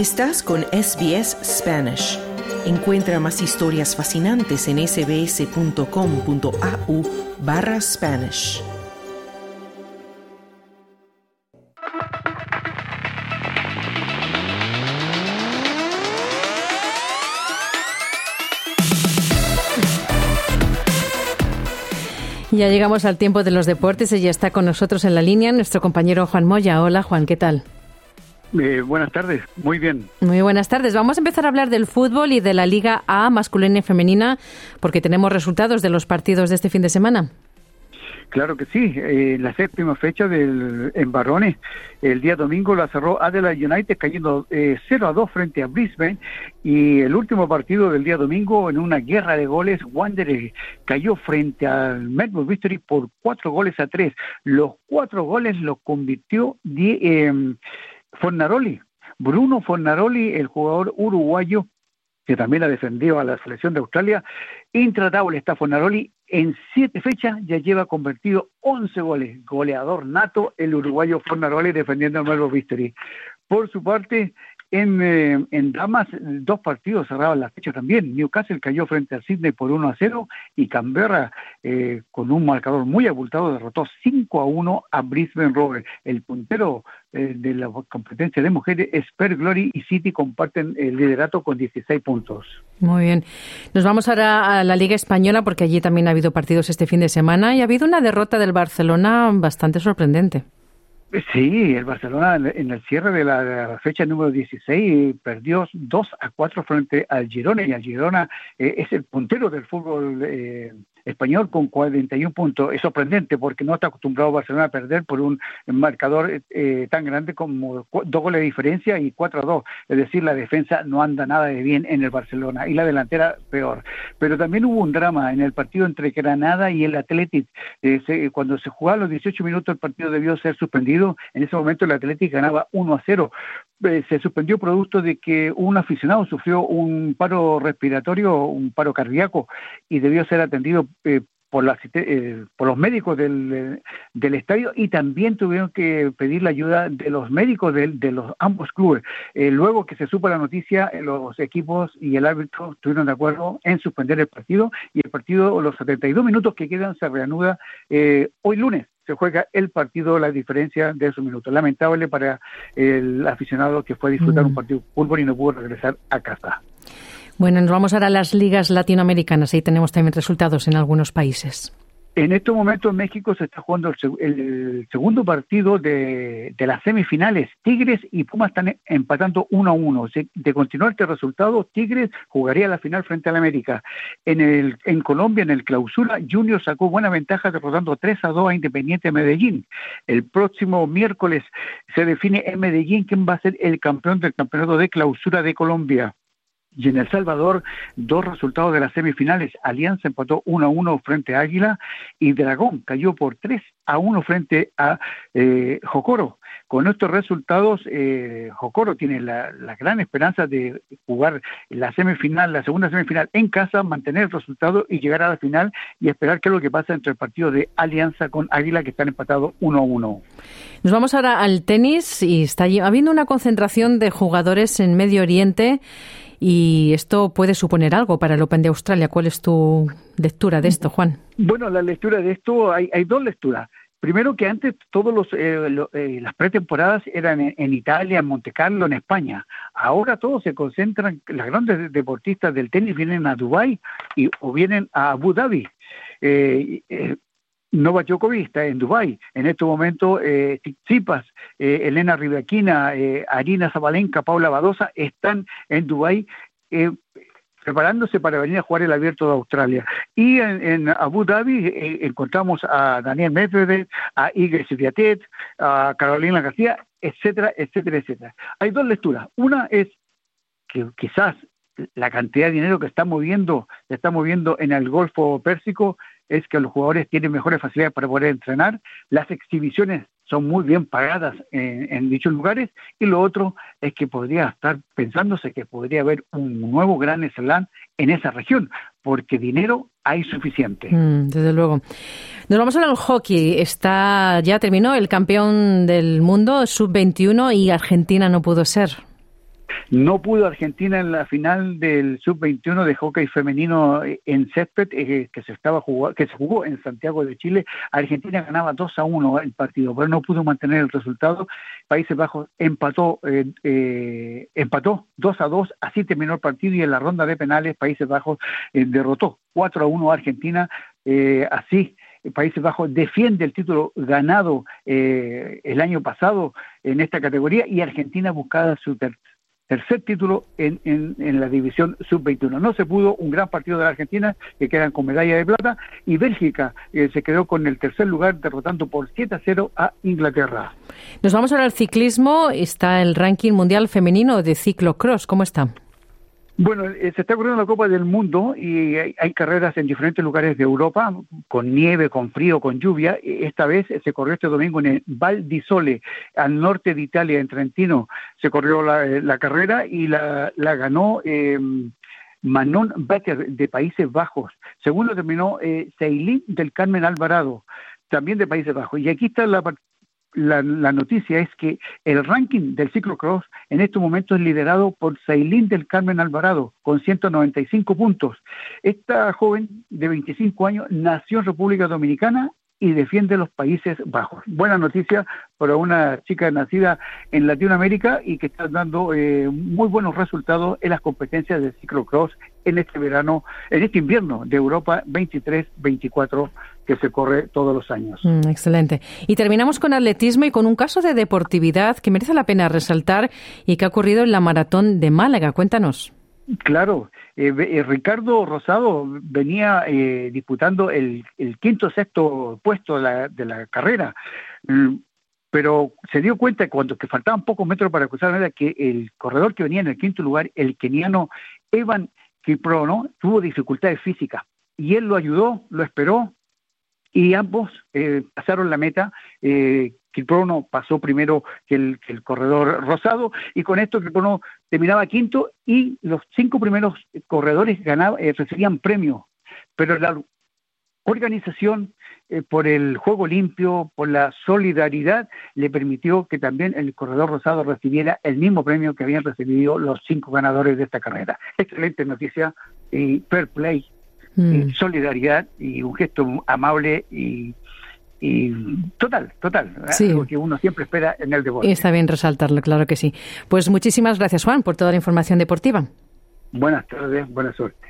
Estás con SBS Spanish. Encuentra más historias fascinantes en sbs.com.au barra Spanish. Ya llegamos al tiempo de los deportes y ya está con nosotros en la línea nuestro compañero Juan Moya. Hola Juan, ¿qué tal? Eh, buenas tardes, muy bien. Muy buenas tardes. Vamos a empezar a hablar del fútbol y de la Liga A masculina y femenina porque tenemos resultados de los partidos de este fin de semana. Claro que sí, eh, la séptima fecha del, en varones, el día domingo la cerró Adelaide United cayendo eh, 0 a 2 frente a Brisbane y el último partido del día domingo en una guerra de goles, Wanderers cayó frente al Melbourne Victory por cuatro goles a tres. Los cuatro goles los convirtió eh, Fornaroli. Bruno Fornaroli, el jugador uruguayo que también ha defendido a la selección de Australia, intratable está Fornaroli en siete fechas ya lleva convertido 11 goles. Goleador nato el uruguayo Fornaroli defendiendo al Melbourne Victory. Por su parte, en, eh, en damas, dos partidos cerraban la fecha también. Newcastle cayó frente al Sydney por 1 a 0 y Canberra, eh, con un marcador muy abultado, derrotó 5 a 1 a Brisbane Rovers. El puntero eh, de la competencia de mujeres es Per Glory y City comparten el liderato con 16 puntos. Muy bien. Nos vamos ahora a la Liga Española porque allí también ha habido partidos este fin de semana y ha habido una derrota del Barcelona bastante sorprendente. Sí, el Barcelona en el cierre de la, fecha número 16 perdió 2 a 4 frente al Girona y el Girona eh, es el puntero del fútbol eh, español con 41 puntos. Es sorprendente porque no está acostumbrado Barcelona a perder por un marcador eh, tan grande como dos goles de diferencia y 4 a 2. Es decir, la defensa no anda nada de bien en el Barcelona y la delantera peor. Pero también hubo un drama en el partido entre Granada y el Athletic. Eh, cuando se jugaba los 18 minutos el partido debió ser suspendido. En ese momento el Athletic ganaba 1 a 0. Eh, se suspendió producto de que un aficionado sufrió un paro respiratorio, un paro cardíaco y debió ser atendido eh, por, la, eh, por los médicos del, del, estadio y también tuvieron que pedir la ayuda de los médicos de, de los ambos clubes. luego que se supo la noticia, los equipos y el árbitro estuvieron de acuerdo en suspender el partido y el partido, los 72 minutos que quedan, se reanuda hoy lunes se juega el partido, la diferencia de esos minutos. Lamentable para el aficionado que fue a disfrutar un mm. partido de fútbol y no pudo regresar a casa. Bueno, nos vamos ahora a las ligas latinoamericanas. Ahí tenemos también resultados en algunos países. En este momento en México se está jugando el, segundo partido de, las semifinales. Tigres y Pumas están empatando uno a uno. De continuar este resultado, Tigres jugaría la final frente al América. En, el, en Colombia, en el clausura, Junior sacó buena ventaja derrotando 3 a 2 a Independiente Medellín. El próximo miércoles se define en Medellín quién va a ser el campeón del campeonato de clausura de Colombia. Y en El Salvador, dos resultados de las semifinales. Alianza empató 1 a 1 frente a Águila y Dragón cayó por 3 a 1 frente a eh, Jocoro. Con estos resultados, eh, Jocoro tiene la, gran esperanza de jugar la semifinal, la segunda semifinal en casa, mantener el resultado y llegar a la final y esperar qué es lo que pasa entre el partido de Alianza con Águila que están empatados 1 a 1. Nos vamos ahora al tenis y está habiendo una concentración de jugadores en Medio Oriente y esto puede suponer algo para el Open de Australia. ¿Cuál es tu lectura de esto, Juan? Bueno, la lectura de esto, hay, hay dos lecturas. Primero que antes todos los eh, eh, las pretemporadas eran en, Italia, en Monte Carlo, en España. Ahora todos se concentran, las grandes deportistas del tenis vienen a Dubái o vienen a Abu Dhabi. Eh, eh Nova Djokovic está en Dubái. En este momento, eh, eh, Elena Rivaquina, eh, Arina Zabalenka, Paula Badosa están en Dubái eh, preparándose para venir a jugar el Abierto de Australia. Y en, Abu Dhabi eh, encontramos a Daniel Medvedev, a Igor Sviatet, a Carolina García, etcétera, etcétera, etcétera. Hay dos lecturas. Una es que quizás la cantidad de dinero que está moviendo, se está moviendo en el Golfo Pérsico es que los jugadores tienen mejores facilidades para poder entrenar, las exhibiciones son muy bien pagadas en, dichos lugares y lo otro es que podría estar pensándose que podría haber un nuevo gran slam en esa región, porque dinero hay suficiente. Mm, desde luego. Nos vamos al hockey. Está ya terminó el campeón del mundo sub-21 y Argentina no pudo ser. No pudo Argentina en la final del sub-21 de hockey femenino en césped eh, que se estaba jugó, que se jugó en Santiago de Chile. Argentina ganaba 2 a 1 el partido, pero no pudo mantener el resultado. Países Bajos empató eh, eh, empató 2 a 2, así terminó el partido y en la ronda de penales Países Bajos derrotó 4 a 1 a Argentina, así Países Bajos defiende el título ganado el año pasado en esta categoría y Argentina buscaba su tercer título en, en, la división sub-21. No se pudo, un gran partido de la Argentina, que quedan con medalla de plata, y Bélgica eh, se quedó con el tercer lugar, derrotando por 7 a 0 a Inglaterra. Nos vamos ahora al ciclismo. Está el ranking mundial femenino de ciclocross. ¿Cómo está? Bueno, eh, se está corriendo la Copa del Mundo y hay, carreras en diferentes lugares de Europa, con nieve, con frío, con lluvia. E, esta vez se corrió este domingo en el Val di Sole, al norte de Italia, en Trentino. Se corrió la, eh, carrera y la, ganó eh, Manon Becker de Países Bajos. Segundo terminó eh, del Carmen Alvarado, también de Países Bajos. Y aquí está la, la, noticia es que el ranking del ciclocross en estos momentos es liderado por Sailín del Carmen Alvarado con 195 puntos. Esta joven de 25 años nació en República Dominicana y defiende los Países Bajos. Buena noticia para una chica nacida en Latinoamérica y que está dando eh, muy buenos resultados en las competencias de ciclocross en este verano, en este invierno de Europa 23-24 que se corre todos los años. Mm, excelente. Y terminamos con atletismo y con un caso de deportividad que merece la pena resaltar y que ha ocurrido en la maratón de Málaga. Cuéntanos. Claro, eh, eh, Ricardo Rosado venía eh, disputando el, quinto sexto puesto de la, carrera, mm, pero se dio cuenta cuando que faltaban pocos metros para cruzar la meta que el corredor que venía en el quinto lugar, el keniano Evan Kiprono, tuvo dificultades físicas y él lo ayudó, lo esperó y ambos pasaron la meta. Eh, pasó primero que el, corredor rosado y con esto Kiprono terminaba quinto y los cinco primeros corredores ganaban, eh, recibían premio, pero la organización eh, por el juego limpio, por la solidaridad, le permitió que también el corredor rosado recibiera el mismo premio que habían recibido los cinco ganadores de esta carrera. Excelente noticia y fair play, mm. solidaridad y un gesto amable y y total, total, sí. que uno siempre espera en el deporte. Está bien resaltarlo, claro que sí. Pues muchísimas gracias, Juan, por toda la información deportiva. Buenas tardes, buena suerte.